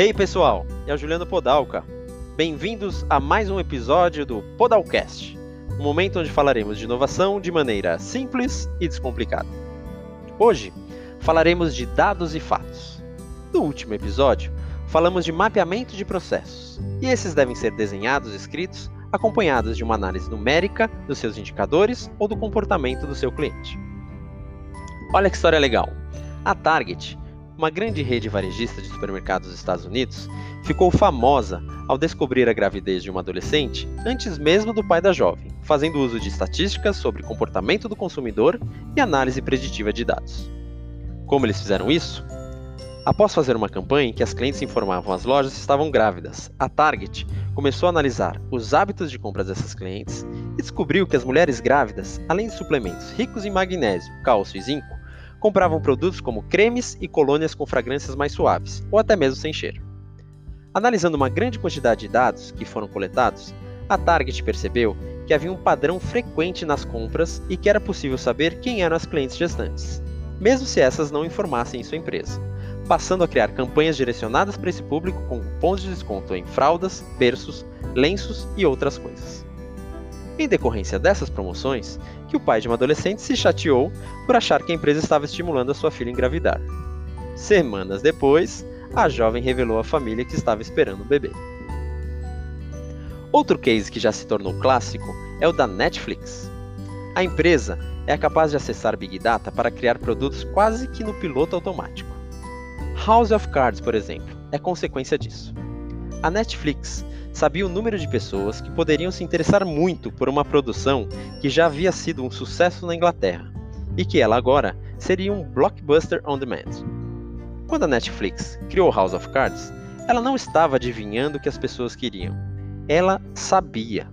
Hey pessoal, é o Juliano Podalca. Bem-vindos a mais um episódio do Podalcast, um momento onde falaremos de inovação de maneira simples e descomplicada. Hoje falaremos de dados e fatos. No último episódio, falamos de mapeamento de processos, e esses devem ser desenhados e escritos acompanhados de uma análise numérica dos seus indicadores ou do comportamento do seu cliente. Olha que história legal! A Target, uma grande rede varejista de supermercados dos Estados Unidos, ficou famosa ao descobrir a gravidez de uma adolescente antes mesmo do pai da jovem, fazendo uso de estatísticas sobre comportamento do consumidor e análise preditiva de dados. Como eles fizeram isso? Após fazer uma campanha em que as clientes informavam as lojas que estavam grávidas, a Target começou a analisar os hábitos de compras dessas clientes e descobriu que as mulheres grávidas, além de suplementos ricos em magnésio, cálcio e zinco, compravam produtos como cremes e colônias com fragrâncias mais suaves, ou até mesmo sem cheiro. Analisando uma grande quantidade de dados que foram coletados, a Target percebeu que havia um padrão frequente nas compras e que era possível saber quem eram as clientes gestantes, mesmo se essas não informassem em sua empresa passando a criar campanhas direcionadas para esse público com cupons de desconto em fraldas, berços, lenços e outras coisas. Em decorrência dessas promoções, que o pai de uma adolescente se chateou por achar que a empresa estava estimulando a sua filha a engravidar. Semanas depois, a jovem revelou à família que estava esperando o bebê. Outro case que já se tornou clássico é o da Netflix. A empresa é capaz de acessar Big Data para criar produtos quase que no piloto automático. House of Cards, por exemplo, é consequência disso. A Netflix sabia o número de pessoas que poderiam se interessar muito por uma produção que já havia sido um sucesso na Inglaterra e que ela agora seria um blockbuster on demand. Quando a Netflix criou House of Cards, ela não estava adivinhando o que as pessoas queriam. Ela sabia.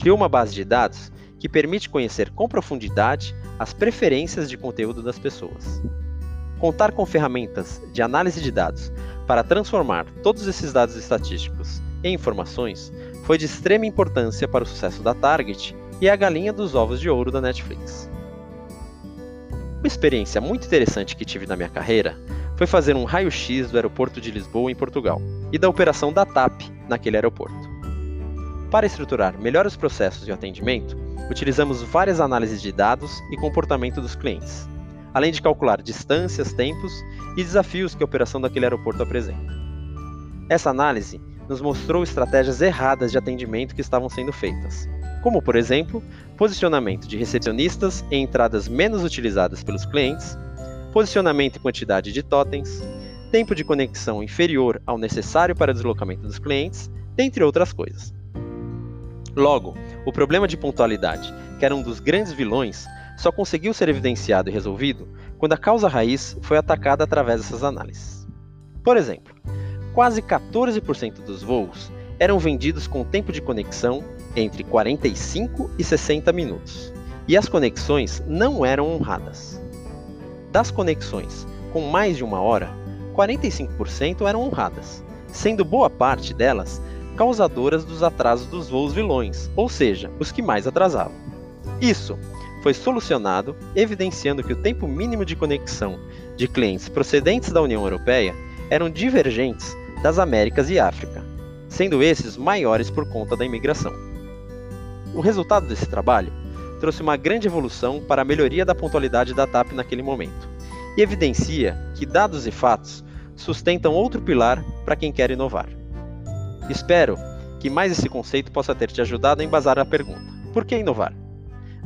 Criou uma base de dados que permite conhecer com profundidade as preferências de conteúdo das pessoas. Contar com ferramentas de análise de dados para transformar todos esses dados estatísticos em informações foi de extrema importância para o sucesso da Target e a galinha dos ovos de ouro da Netflix. Uma experiência muito interessante que tive na minha carreira foi fazer um raio-x do aeroporto de Lisboa, em Portugal, e da operação da TAP naquele aeroporto. Para estruturar melhor os processos de atendimento, utilizamos várias análises de dados e comportamento dos clientes, além de calcular distâncias, tempos e desafios que a operação daquele aeroporto apresenta. Essa análise nos mostrou estratégias erradas de atendimento que estavam sendo feitas, como, por exemplo, posicionamento de recepcionistas em entradas menos utilizadas pelos clientes, posicionamento e quantidade de totens, tempo de conexão inferior ao necessário para deslocamento dos clientes, dentre outras coisas. Logo, o problema de pontualidade, que era um dos grandes vilões, só conseguiu ser evidenciado e resolvido quando a causa raiz foi atacada através dessas análises. Por exemplo, quase 14% dos voos eram vendidos com tempo de conexão entre 45 e 60 minutos, e as conexões não eram honradas. Das conexões com mais de uma hora, 45% eram honradas, sendo boa parte delas causadoras dos atrasos dos voos vilões, ou seja, os que mais atrasavam. Isso foi solucionado, evidenciando que o tempo mínimo de conexão de clientes procedentes da União Europeia eram divergentes das Américas e África, sendo esses maiores por conta da imigração. O resultado desse trabalho trouxe uma grande evolução para a melhoria da pontualidade da TAP naquele momento, e evidencia que dados e fatos sustentam outro pilar para quem quer inovar. Espero que mais esse conceito possa ter te ajudado a embasar a pergunta: por que inovar?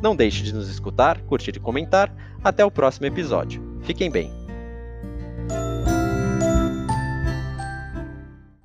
Não deixe de nos escutar, curtir e comentar. Até o próximo episódio. Fiquem bem.